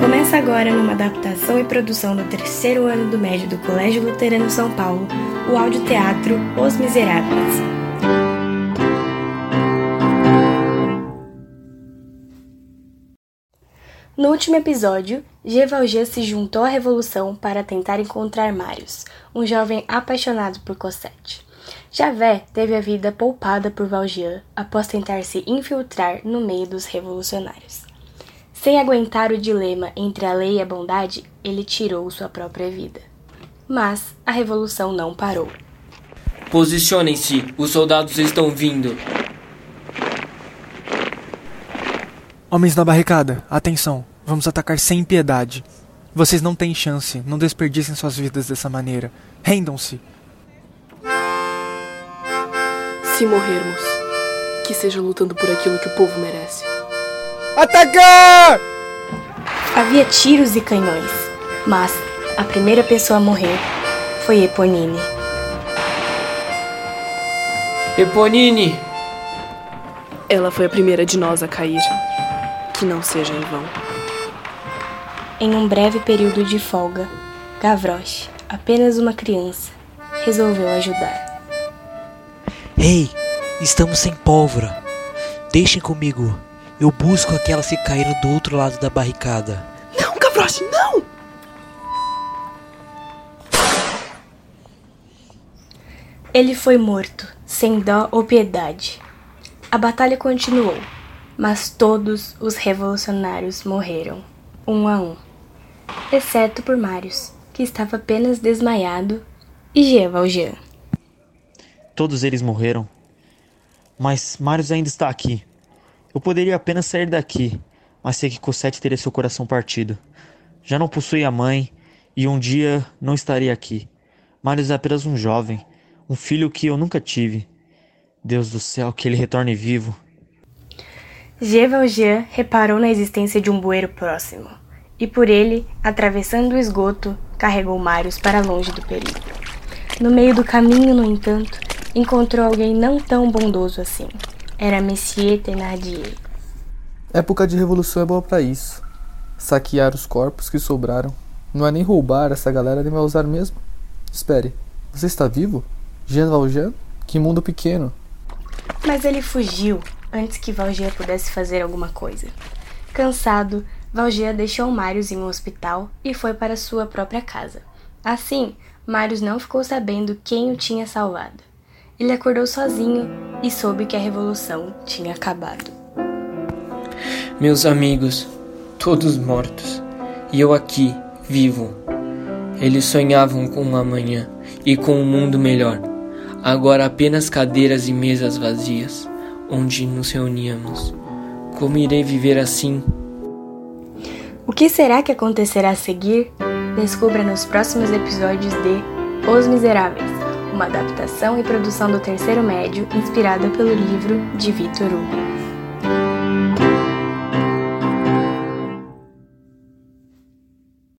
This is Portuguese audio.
Começa agora numa adaptação e produção do terceiro ano do médio do Colégio Luterano São Paulo, o audioteatro Os Miseráveis. No último episódio, G. Valjean se juntou à revolução para tentar encontrar Marius, um jovem apaixonado por Cosette. Javé teve a vida poupada por Valjean após tentar se infiltrar no meio dos revolucionários. Sem aguentar o dilema entre a lei e a bondade, ele tirou sua própria vida. Mas a revolução não parou. Posicionem-se, os soldados estão vindo. Homens na barricada, atenção, vamos atacar sem piedade. Vocês não têm chance, não desperdicem suas vidas dessa maneira. Rendam-se. Se morrermos, que seja lutando por aquilo que o povo merece. Atacar! Havia tiros e canhões, mas a primeira pessoa a morrer foi Eponine. Eponine! Ela foi a primeira de nós a cair. Que não seja em vão. Em um breve período de folga, Gavroche, apenas uma criança, resolveu ajudar. Ei, estamos sem pólvora. Deixem comigo. Eu busco aquelas que caíram do outro lado da barricada. Não, Gavroche, não! Ele foi morto, sem dó ou piedade. A batalha continuou, mas todos os revolucionários morreram, um a um, exceto por Marius, que estava apenas desmaiado, e Jean Valjean. Todos eles morreram. Mas Marius ainda está aqui. Eu poderia apenas sair daqui, mas sei que Cosette teria seu coração partido. Já não possui a mãe e um dia não estaria aqui. Marius é apenas um jovem, um filho que eu nunca tive. Deus do céu, que ele retorne vivo. G. Valjean reparou na existência de um bueiro próximo, e por ele, atravessando o esgoto, carregou Marius para longe do perigo. No meio do caminho, no entanto, encontrou alguém não tão bondoso assim. Era Monsieur Thénardier. Época de revolução é boa para isso. Saquear os corpos que sobraram. Não é nem roubar, essa galera nem vai usar mesmo. Espere, você está vivo? Jean Valjean? Que mundo pequeno. Mas ele fugiu antes que Valjean pudesse fazer alguma coisa. Cansado, Valjean deixou Marius em um hospital e foi para sua própria casa. Assim, Marius não ficou sabendo quem o tinha salvado. Ele acordou sozinho e soube que a revolução tinha acabado. Meus amigos, todos mortos, e eu aqui, vivo. Eles sonhavam com um amanhã e com um mundo melhor. Agora apenas cadeiras e mesas vazias, onde nos reuníamos. Como irei viver assim? O que será que acontecerá a seguir? Descubra nos próximos episódios de Os Miseráveis, uma adaptação e produção do terceiro médio inspirada pelo livro de Victor Hugo.